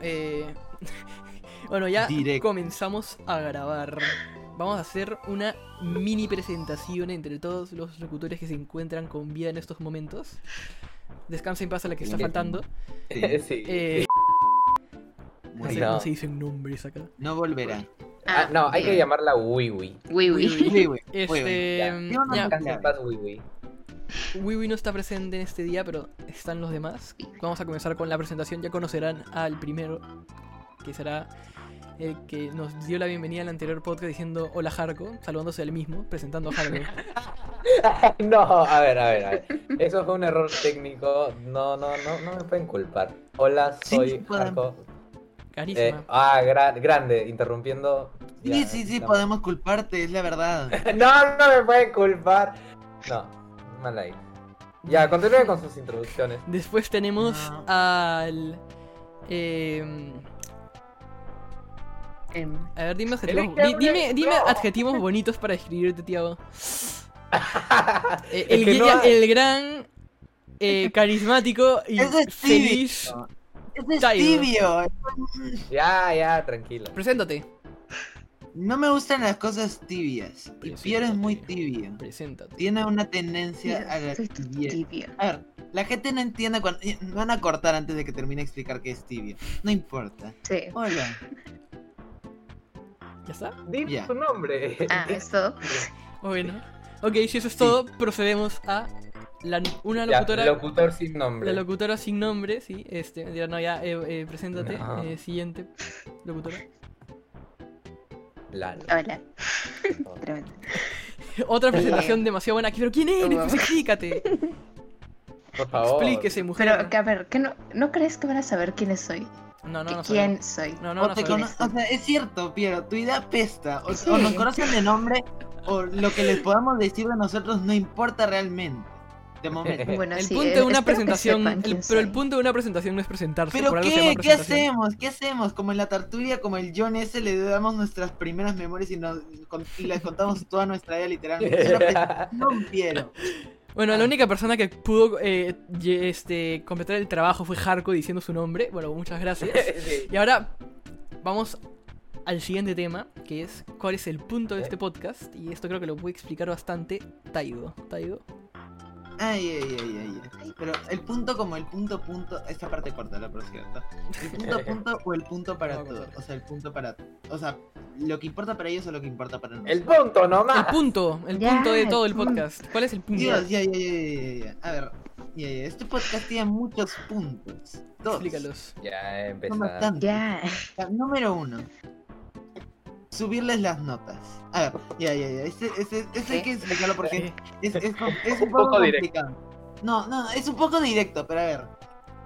Eh, bueno, ya comenzamos a grabar. Vamos a hacer una mini presentación entre todos los locutores que se encuentran con vida en estos momentos. Descansa en paz a la que está faltando. sí. Eh, Muy no, se dicen nombres acá. No volverá. Ah, no, hay que llamarla Wiwi. Wiwi. Sí, Este. Ya. ya, Descansa en paz, Wiwi. No está presente en este día, pero están los demás. Vamos a comenzar con la presentación. Ya conocerán al primero, que será el que nos dio la bienvenida al anterior podcast diciendo hola Jarko, saludándose al mismo, presentando a Jarko. no, a ver, a ver, a ver. Eso fue un error técnico. No, no, no, no me pueden culpar. Hola, soy sí. Carísima. Eh, ah, gra- grande, interrumpiendo. Sí, Ya, sí, sí, no. podemos culparte, es la verdad. No, no me pueden culpar. No, mal ahí. Ya, continúen con sus introducciones. Después tenemos No. al... Em, a ver, dime adjetivos, di- dime, dime no. adjetivos bonitos para escribirte, Tiago. Eh, el, que no gra- hay- el gran, eh, carismático y Eso es feliz. Eso es tibio. Ya, ya, tranquilo. Preséntate. No me gustan las cosas tibias. Y. Pierre es muy tibio. Preséntate. Tiene una tendencia a la tibio. A ver, la gente no entiende cuando. Me van a cortar antes de que termine de explicar qué es tibio. No importa. Sí. Hola. ¿Ya está? Dime Ya. tu nombre. Ah, es todo. Bueno. Ok, si eso es todo, procedemos a la, una Ya, locutora. locutor sin nombre. La locutora sin nombre, sí. Este, no, ya, eh, eh, preséntate. No. eh, siguiente locutora. Lalo. Hola. Tremendo. Otra presentación demasiado buena. Pero ¿quién eres? Wow. Pues explícate. Por favor. Explíquese, mujer. Pero, que, a ver, ¿qué no, ¿no crees que van a saber quiénes soy? No, no, ¿Que no. ¿Quién soy? No, no, o, no. te o sea, es cierto, Piero, tu idea pesta. O, Sí. o nos conocen de nombre, o lo que les podamos decir de nosotros no importa realmente. De momento. Bueno, El sí, punto eh, de una presentación, el- pero el punto de una presentación no es presentarse. ¿Pero por qué? ¿Qué hacemos? ¿Qué hacemos? Como en la Tartulia, como el John S. le damos nuestras primeras memorias y, nos, con- y les contamos toda nuestra vida literalmente. Presentación, Piero. Bueno, la única persona que pudo eh, este, completar el trabajo fue Harko diciendo su nombre. Bueno, muchas gracias. Sí. Y ahora vamos al siguiente tema, que es cuál es el punto de este podcast. Y esto creo que lo puede explicar bastante Taigo. Taigo. Ay, ay, ay, ay, ay. Pero el punto como el punto punto, esta parte corta, por cierto. El punto punto o el punto para No, todo. O sea, el punto para. O sea, lo que importa para ellos o lo que importa para nosotros. El punto El nomás. punto, el Ya, punto de el todo el podcast. ¿Cuál es el punto? Dios, ya, ya, ya, ya. A ver, ya, ya. Este podcast tiene muchos puntos. Dos. Explícalos. Ya. Ya. Ya, Número uno. Subirles las notas. A ver, ya, ya, ya. Este, este, este hay que explicarlo porque es, es, es un Un poco poco directo. complicado. No, no, es un poco directo, pero a ver.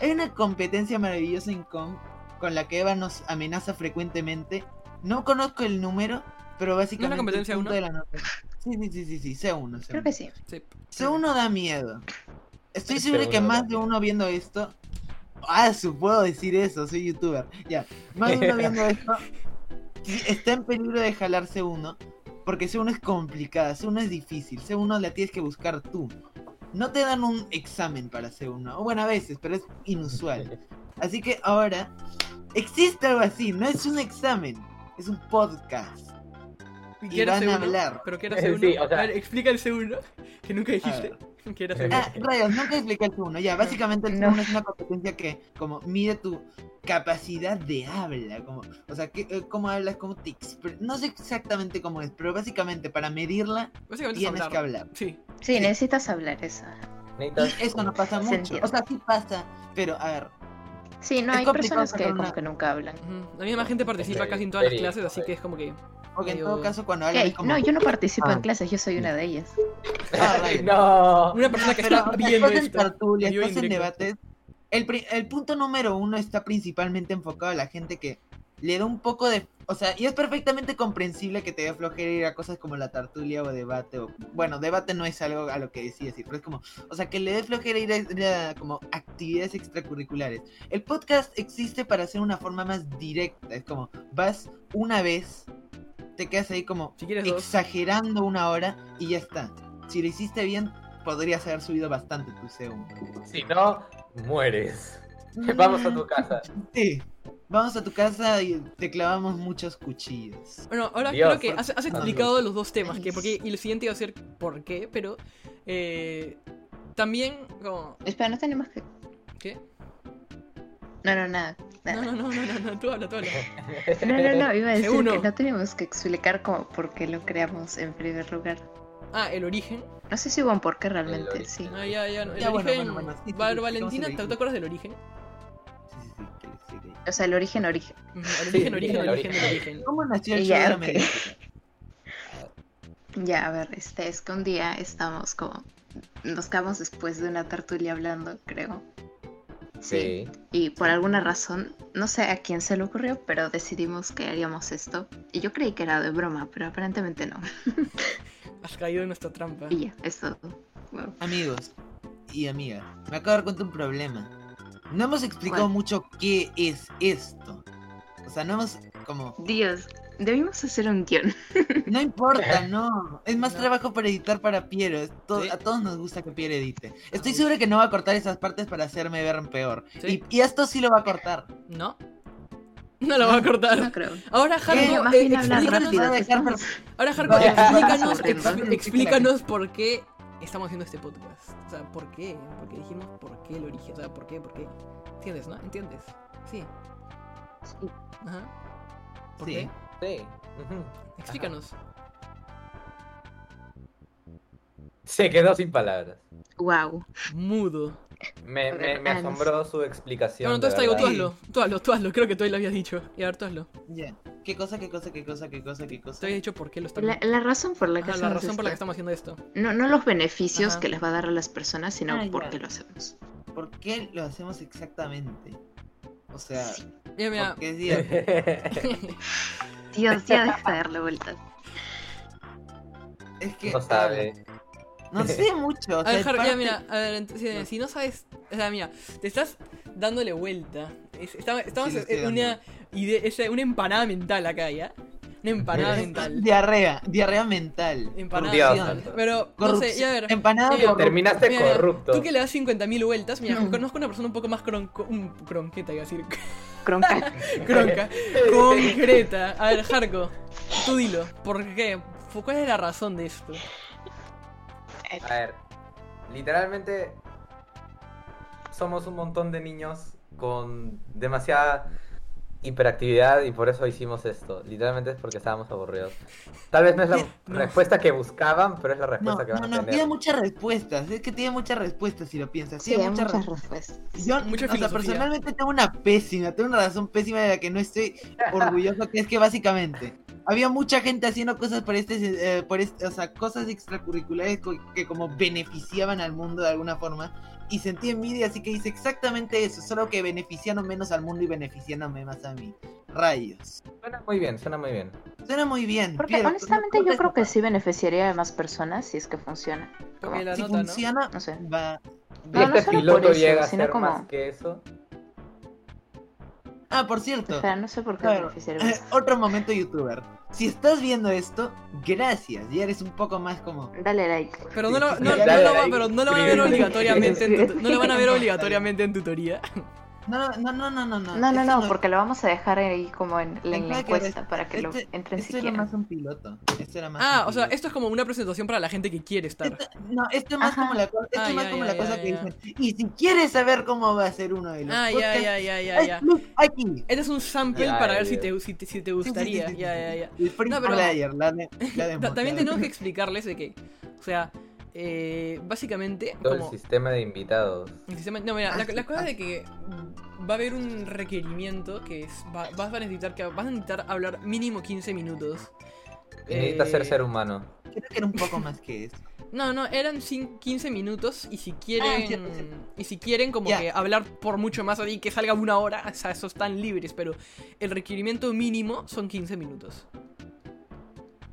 Hay una competencia maravillosa en Com con la que Eva nos amenaza frecuentemente. No conozco el número, pero básicamente. el competencia punto uno? de la nota. Sí, sí, sí, sí, sí, C1. Creo que sí. Sí. C1 da miedo. Estoy C1 seguro que da más de uno viendo esto. Ah, su puedo decir eso, soy youtuber. Ya, más de uno viendo esto está en peligro de jalar C1. Porque C1 es complicada, C1 es difícil, C1 la tienes que buscar tú. No te dan un examen para C1, o bueno, a veces, pero es inusual. Así que ahora, existe algo así, no es un examen, es un podcast. ¿Y Y qué era van a C1? hablar. ¿Pero qué era Sí, C1? o sea- A ver, explica el C1, que nunca dijiste. ¿Qué era C1? Ah, rayos, nunca expliqué el C1. Ya, básicamente el No. C1 es una competencia que como mide tu capacidad de habla, como, o sea, que, eh, cómo hablas, cómo te No sé exactamente cómo es, pero básicamente para medirla Básicamente es tienes hablar. que hablar. Sí. Sí, necesitas hablar eso. Necesitas- Y eso no pasa mucho. O sea, sí pasa, pero a ver, Sí, no, Es hay personas que sacar como una- que nunca hablan. Ujú. La misma gente participa Sí, casi en todas las sí, clases, así sí. que es como que. Porque en todo caso cuando como... No, yo no participo Ah. en clases, yo soy una de ellas. Ah, rayos. No. Una persona que Pero, está viendo estás en estás en debates. El, el punto número uno está principalmente enfocado a la gente que le da un poco de... O sea, y es perfectamente comprensible que te dé flojera ir a cosas como la tertulia o debate. O, bueno, debate no es algo a lo que decía decir, pero es como... O sea, que le dé flojera ir a, ir a como actividades extracurriculares. El podcast existe para hacer una forma más directa. Es como, vas una vez, te quedas ahí como Si quieres dos. exagerando una hora y ya está. Si lo hiciste bien, podrías haber subido bastante tu C1. Si no, mueres. Vamos a tu casa. Sí. vamos a tu casa y te clavamos muchos cuchillos. Bueno, ahora Dios, creo que por- has, has explicado los dos temas, que porque, y lo siguiente iba a ser por qué, pero eh, también como... Espera, no tenemos que. ¿Qué? No, no, nada. No, nada. no, no, no, no, no, tú habla, tú habla. No, no, no, iba a decir que no tenemos que explicar como por qué lo creamos en primer lugar. Ah, el origen. No sé si hubo un por qué realmente, sí. Ah, ya, ya, el Ya, origen... bueno, bueno, sí, sí, Va- sí, sí, Valentina, ¿cómo ¿te, acuerdas del origen? Sí, sí, sí. O sea, el origen, origen. El origen, origen, el origen, origen. ¿Cómo nació el Ya, show de la ok. América? Ya, a ver, este es que un día estamos como. Nos quedamos después de una tertulia hablando, creo. Sí. Y por alguna razón, no sé a quién se le ocurrió, pero decidimos que haríamos esto. Y yo creí que era de broma, pero aparentemente no. Has caído en nuestra trampa. Y ya, es todo. Wow. Amigos y amigas, me acabo de dar cuenta de un problema. No hemos explicado ¿Cuál? mucho qué es esto. O sea, no hemos como... Dios, debimos hacer un guion. No importa, no. Es más No. trabajo para editar para Piero. es to- Sí. A todos nos gusta que Piero edite. Estoy seguro que no va a cortar esas partes para hacerme ver peor. Sí. Y, y esto sí lo va a cortar. ¿No? No lo va a No cortar. creo. Ahora, eh, hablar explícanos, rápido. ahora, Jarko, Va- explícanos, explícanos por qué estamos haciendo este podcast. O sea, ¿por qué? Porque dijimos por qué el origen. O sea, ¿por qué? ¿Por qué? ¿Entiendes, no? ¿Entiendes? Sí. Sí. Ajá. ¿Por Sí. qué? Sí. Explícanos. Se quedó sin palabras. Wow. Mudo. Me, me, me Ah, no asombró su explicación. Bueno, entonces de Taigo, tú hazlo. Tú hazlo, tú hazlo. Creo que tú lo habías dicho. Y a ver, tú hazlo. Ya. ¿Qué cosa, qué cosa, qué cosa, qué cosa, qué cosa? Te había dicho por qué lo estamos La, la razón por la que Ajá, la hacemos razón por la que estamos haciendo esto. No, no los beneficios Ajá. que les va a dar a las personas, sino Ah, por ya. qué lo hacemos. ¿Por qué lo hacemos exactamente? O sea, Mira, mira. porque es divertido. Dios, ya deja de darle vueltas. Es que. No sabe. No sé mucho. O A ver, ya parte- mira, a ver, si, si no sabes, o sea, mira, te estás dándole vuelta. Es- estamos estamos Sí, en una idea, es una empanada mental acá, ¿ya? Una empanada mental. Diarrea, diarrea mental. Empanada Dios. Pero, no sé, ya a ver. Empanada corrupta. Terminaste mira, corrupto. Tú que le das 50.000 vueltas, mira, Mm. conozco una persona un poco más cronco, un cronqueta, iba a decir, Cronca. cronca, concreta. A ver, Jarko, tú dilo, ¿por qué? ¿Cuál es la razón de esto? A ver, literalmente somos un montón de niños con demasiada hiperactividad y por eso hicimos esto. Literalmente es porque estábamos aburridos. Tal vez no es la No. respuesta que buscaban, pero es la No, respuesta que van no, a no, tener. tiene muchas respuestas. Es que tiene muchas respuestas si lo piensas. Sí, hay muchas muchas respuestas. Yo, Mucha o sea, personalmente tengo una pésima, tengo una razón pésima de la que no estoy orgulloso, que es que básicamente había mucha gente haciendo cosas por este, eh, por este, o sea, cosas extracurriculares que como beneficiaban al mundo de alguna forma. Y sentí envidia, así que hice exactamente eso, solo que beneficiaron menos al mundo y beneficiándome más a mí. Rayos. Suena muy bien, suena muy bien. Suena muy bien. Porque Piero, honestamente no yo creo que sí beneficiaría a más personas si es que funciona. La Si funciona, No sé. va. Si No, este piloto por eso, llega a sino ser como- más que eso, Ah, por cierto. Espera, no sé por qué beneficiaría eh, otro momento youtuber. Si estás viendo esto, gracias. Ya eres un poco más como. Dale like. Pero no lo, no, no va- like, pero no lo van a ver obligatoriamente en tu- no lo van a ver No, obligatoriamente en tutoría. No, no, no, no, no. No, No, no, no, porque lo vamos a dejar ahí como en, en la Exacto, que encuesta para que lo Este, entren esto era más un piloto. Esto era más Ah, un o sea, piloto. esto es como una presentación para la gente que quiere estar. Esto- no, esto es más Ajá. como la, esto Ah, más ya, como ya, la cosa ya, que ya. dicen. Y si quieres saber cómo va a ser uno de los Ah, ya, podcasts, ya, ya, ya, ya. aquí. Este es un sample para ver si te, si te, si te sí, gustaría. sí, sí, Ya, ya, ya. El Free No, pero- Player, la, de, la También tenemos que explicarles de que, o sea, eh, básicamente, todo como el sistema de invitados. el sistema- no, mira, Ah, la, cosa ah. de que va a haber un requerimiento que es, va- vas a necesitar que vas a necesitar hablar mínimo 15 minutos. Y necesitas ser Eh, ser humano. Creo que era un poco más que eso. No, no, eran cin- 15 minutos y si quieren cierto. y si quieren como que hablar por mucho más así que salga una hora, o sea, esos están libres, pero el requerimiento mínimo son 15 minutos.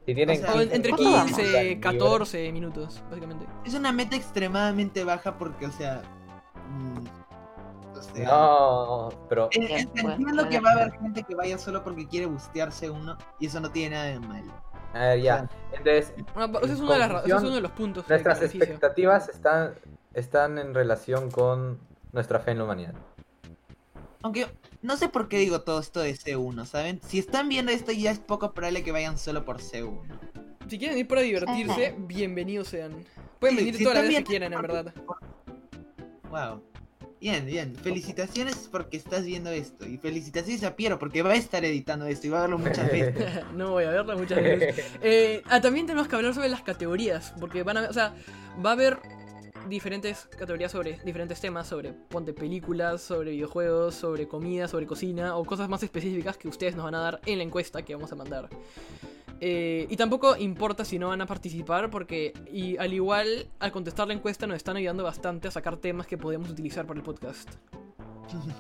Si tienen O sea, O en- entre ¿cuánto vamos? 15, 14 minutos, básicamente. Es una meta extremadamente baja porque, o sea. mm, o sea, No, pero entiendo que bueno. va a haber gente que vaya solo porque quiere bustearse uno y eso no tiene nada de malo. a ver, ya. Entonces, ese es uno de, las ra- ese es uno de los puntos. nuestras expectativas están, están en relación con nuestra fe en la humanidad. Aunque no sé por qué digo todo esto de C1, ¿saben? Si están viendo esto ya es poco probable que vayan solo por C1. Si quieren ir para divertirse, bienvenidos sean. Pueden Sí, venir si todas las veces que quieran, en verdad. Wow. Bien, bien. Felicitaciones porque estás viendo esto. Y felicitaciones a Piero porque va a estar editando esto y va a verlo muchas veces. no voy a verla muchas veces. Eh, ah, también tenemos que hablar sobre las categorías, porque van a, o sea, va a haber diferentes categorías sobre diferentes temas, sobre ponte películas, sobre videojuegos, sobre comida, sobre cocina o cosas más específicas que ustedes nos van a dar en la encuesta que vamos a mandar. Eh, y tampoco importa si no van a participar porque y al igual al contestar la encuesta nos están ayudando bastante a sacar temas que podemos utilizar para el podcast.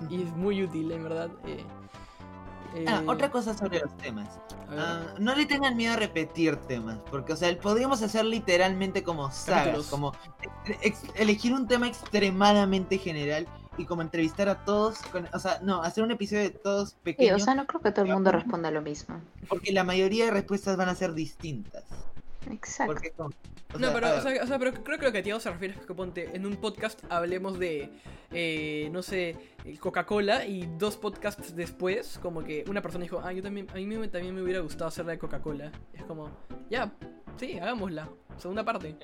Y es muy útil, en verdad. eh. Ah, Eh, otra cosa sobre los temas. Ah, no le tengan miedo a repetir temas, porque, o sea, podríamos hacer literalmente como sagas, como ex- elegir un tema extremadamente general y como entrevistar a todos, con- o sea, no, hacer un episodio de todos Sí, pequeños, o sea, no creo que todo el mundo responda lo mismo. porque la mayoría de respuestas van a ser distintas. Exacto. Porque como- o No, sea, pero, o sea, o sea, pero creo que lo que a ti se refiere es que ponte en un podcast hablemos de, eh, no sé, el Coca-Cola y dos podcasts después, como que una persona dijo, ah, yo también, a mí me- también me hubiera gustado hacer la de Coca-Cola. Es como, ya, sí, hagámosla. Segunda parte.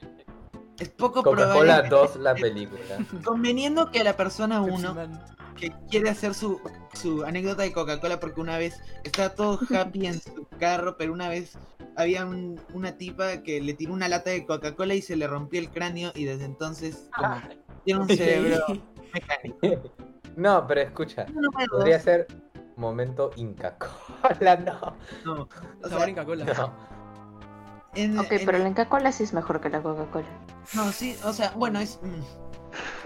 es poco Coca-Cola probable, 2, la película. conveniendo que la persona Pepsi uno Man. que quiere hacer su, su anécdota de Coca-Cola porque una vez estaba todo happy en su carro, pero una vez había un- una tipa que le tiró una lata de Coca-Cola y se le rompió el cráneo y desde entonces como tiene un cerebro mecánico. No, pero escucha, podría dos, ser momento Inca Cola, no. no, o sea, Inca-Cola. No. en- Ok, en- pero la Coca-Cola sí es mejor que la Coca-Cola. no, sí, o sea, bueno, es mm,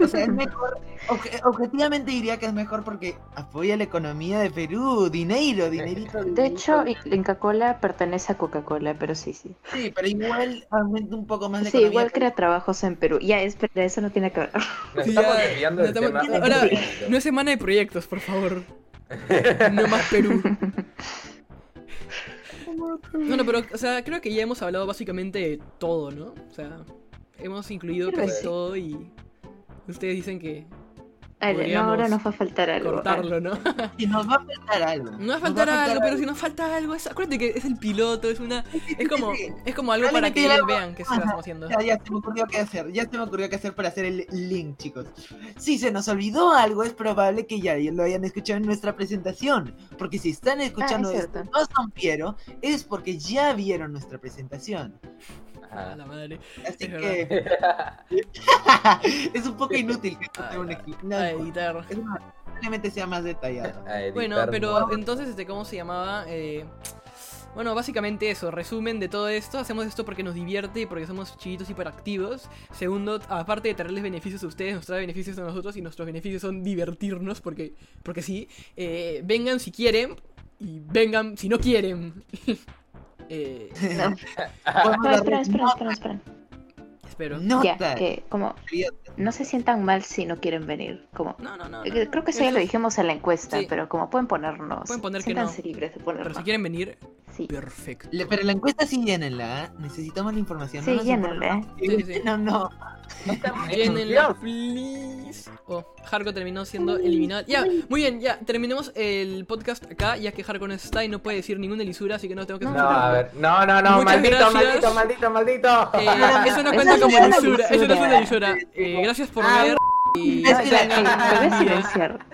o sea, es mejor, obje- objetivamente diría que es mejor porque apoya la economía de Perú, dinero, dinerito. De hecho, la Coca-Cola pertenece a Coca-Cola, pero sí, sí. sí, pero igual aumenta un poco más la Sí, economía. igual crea trabajos en Perú. Ya, espera, eso no tiene que ver. Nos Sí, estamos ya, desviando nos del estamos- tema. un Ahora, no es semana de proyectos, por favor. No más Perú. No, no, pero, o sea, creo que ya hemos hablado básicamente de todo, ¿no? O sea, hemos incluido casi todo y ustedes dicen que Ale, no, ahora nos va a faltar algo. cortarlo, ¿no? Y nos va a faltar algo. No va a Nos faltar algo, pero si nos falta algo, es, acuérdate que es el piloto, es una, es como, es como algo para que lo- vean que se estamos haciendo. Ya, ya se me ocurrió qué hacer, ya se me ocurrió qué hacer para hacer el link, chicos. Si se nos olvidó algo, es probable que ya lo hayan escuchado en nuestra presentación. Porque si están escuchando es esto, no son Piero, es porque ya vieron nuestra presentación. A Ajá. la madre. Así Es que es un poco inútil que Ah, tenga un equi- no, A editar. es más, probablemente sea más detallado. Bueno, no. pero entonces, este, ¿cómo se llamaba? Eh, bueno, básicamente eso, resumen de todo esto, hacemos esto porque nos divierte y porque somos chiquitos hiperactivos. Segundo, aparte de traerles beneficios a ustedes, nos trae beneficios a nosotros y nuestros beneficios son divertirnos porque, porque sí. Eh, vengan si quieren y vengan si no quieren. Eh, No, dar esperen, esperen, esperen, esperen. espero. Ya, que como no se sientan mal si no quieren venir. Como No, no, no. no, eh, creo que eso ya lo dijimos en la encuesta, Sí. pero como pueden ponernos, Pueden poner que no. libres de ponernos. Pero si quieren venir, Sí. perfecto. Le- pero la encuesta sí llénenla, ¿eh? necesitamos la información. Sí, llénenla. Sí, sí. No, no. Llénenla, please. Oh, Hargo terminó siendo eliminado. Ya, muy bien, ya, terminemos el podcast acá, ya que Hargo no está y no puede decir ninguna lisura, así que no tengo que No, censurarlo. a ver. No, no, no. Muchas Maldito, gracias. maldito, maldito, maldito. Eh, eso no cuenta no como es una lisura, eso no es una lisura. lisura. Eh, gracias por Ah, ver y No, eh, silenciar.